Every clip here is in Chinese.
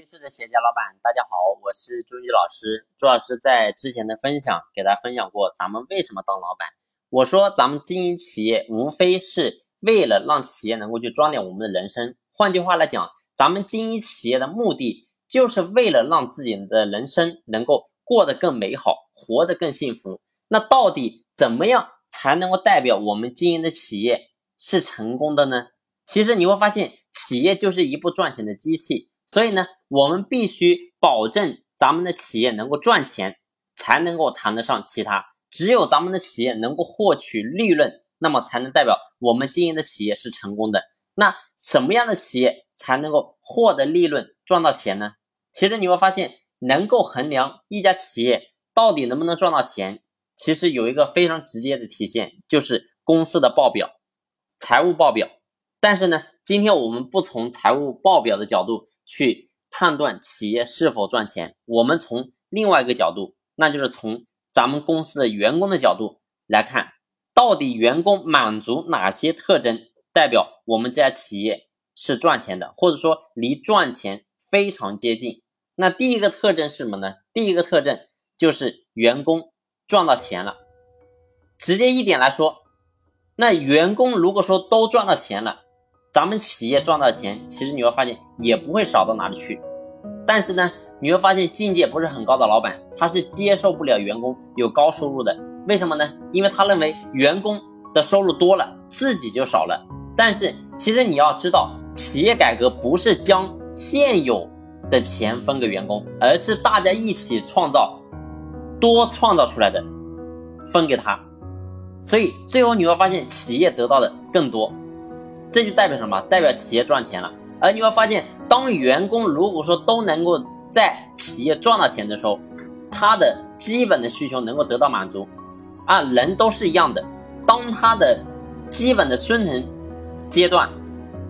优秀的企业家老板，大家好，我是朱毅老师。朱老师在之前的分享给大家分享过，咱们为什么当老板？我说咱们经营企业，无非是为了让企业能够去装点我们的人生。换句话来讲，咱们经营企业的目的，就是为了让自己的人生能够过得更美好，活得更幸福。那到底怎么样才能够代表我们经营的企业是成功的呢？其实你会发现，企业就是一部赚钱的机器。所以呢，我们必须保证咱们的企业能够赚钱，才能够谈得上其他。只有咱们的企业能够获取利润，那么才能代表我们经营的企业是成功的。那什么样的企业才能够获得利润、赚到钱呢？其实你会发现，能够衡量一家企业到底能不能赚到钱，其实有一个非常直接的体现，就是公司的报表、财务报表。但是呢，今天我们不从财务报表的角度。去判断企业是否赚钱，我们从另外一个角度，那就是从咱们公司的员工的角度来看，到底员工满足哪些特征，代表我们这家企业是赚钱的，或者说离赚钱非常接近。那第一个特征是什么呢？第一个特征就是员工赚到钱了。直接一点来说，那员工如果说都赚到钱了。咱们企业赚到钱，其实你会发现也不会少到哪里去。但是呢，你会发现境界不是很高的老板，他是接受不了员工有高收入的。为什么呢？因为他认为员工的收入多了，自己就少了。但是其实你要知道，企业改革不是将现有的钱分给员工，而是大家一起创造，多创造出来的分给他。所以最后你会发现，企业得到的更多。这就代表什么？代表企业赚钱了。而你会发现，当员工如果说都能够在企业赚到钱的时候，他的基本的需求能够得到满足，啊，人都是一样的。当他的基本的生存阶段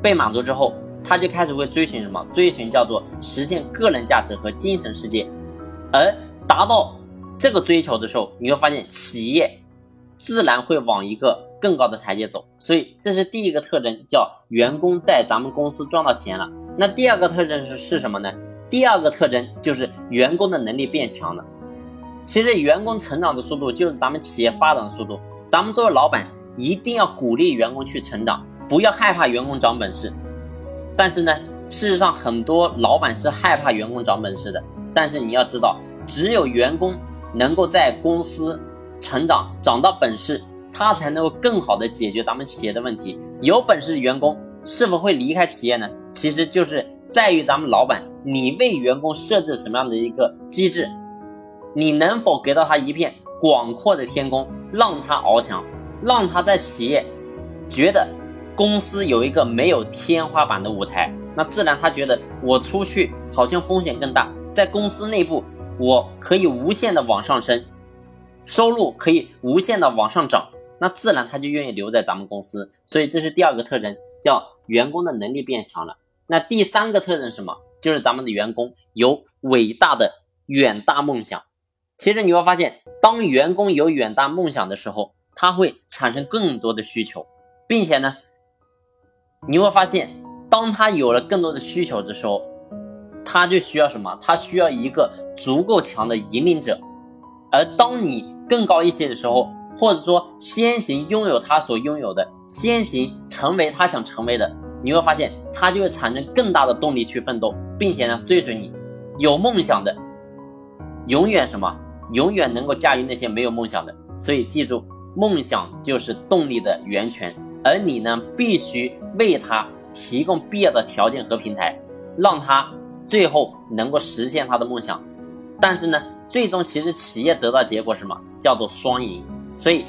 被满足之后，他就开始会追寻什么？追寻叫做实现个人价值和精神世界。而达到这个追求的时候，你会发现企业自然会往一个。更高的台阶走，所以这是第一个特征，叫员工在咱们公司赚到钱了。那第二个特征是是什么呢？第二个特征就是员工的能力变强了。其实员工成长的速度就是咱们企业发展的速度。咱们作为老板，一定要鼓励员工去成长，不要害怕员工长本事。但是呢，事实上很多老板是害怕员工长本事的。但是你要知道，只有员工能够在公司成长，长到本事。他才能够更好的解决咱们企业的问题。有本事的员工是否会离开企业呢？其实就是在于咱们老板，你为员工设置什么样的一个机制，你能否给到他一片广阔的天空，让他翱翔，让他在企业觉得公司有一个没有天花板的舞台，那自然他觉得我出去好像风险更大，在公司内部我可以无限的往上升，收入可以无限的往上涨。那自然他就愿意留在咱们公司，所以这是第二个特征，叫员工的能力变强了。那第三个特征是什么？就是咱们的员工有伟大的远大梦想。其实你会发现，当员工有远大梦想的时候，他会产生更多的需求，并且呢，你会发现，当他有了更多的需求的时候，他就需要什么？他需要一个足够强的引领者。而当你更高一些的时候，或者说，先行拥有他所拥有的，先行成为他想成为的，你会发现他就会产生更大的动力去奋斗，并且呢追随你。有梦想的，永远什么？永远能够驾驭那些没有梦想的。所以记住，梦想就是动力的源泉，而你呢，必须为他提供必要的条件和平台，让他最后能够实现他的梦想。但是呢，最终其实企业得到结果什么？叫做双赢。所以，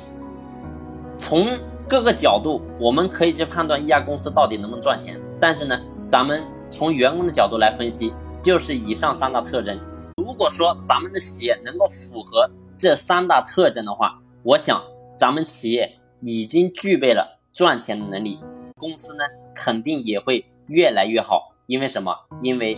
从各个角度，我们可以去判断一家公司到底能不能赚钱。但是呢，咱们从员工的角度来分析，就是以上三大特征。如果说咱们的企业能够符合这三大特征的话，我想咱们企业已经具备了赚钱的能力，公司呢肯定也会越来越好。因为什么？因为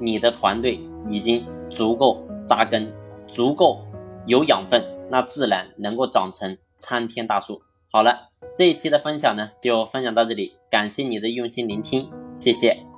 你的团队已经足够扎根，足够有养分。那自然能够长成参天大树。好了，这一期的分享呢，就分享到这里，感谢你的用心聆听，谢谢。